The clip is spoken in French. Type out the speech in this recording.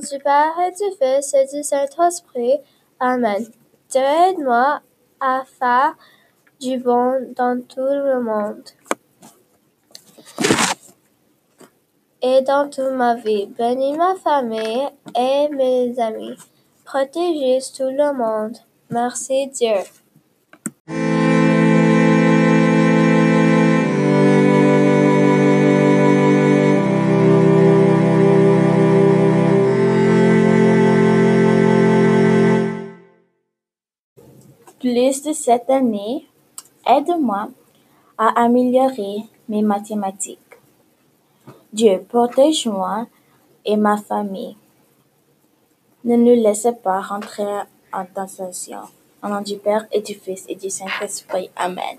du Père et du Fils et du Saint-Esprit. Amen. Dieu aide-moi à faire du bon dans tout le monde et dans toute ma vie. Bénis ma famille et mes amis. Protégez tout le monde. Merci Dieu. Plus de cette année, aide-moi à améliorer mes mathématiques. Dieu, protège-moi et ma famille. Ne nous laissez pas rentrer en tentation. Au nom du Père et du Fils et du Saint-Esprit. Amen.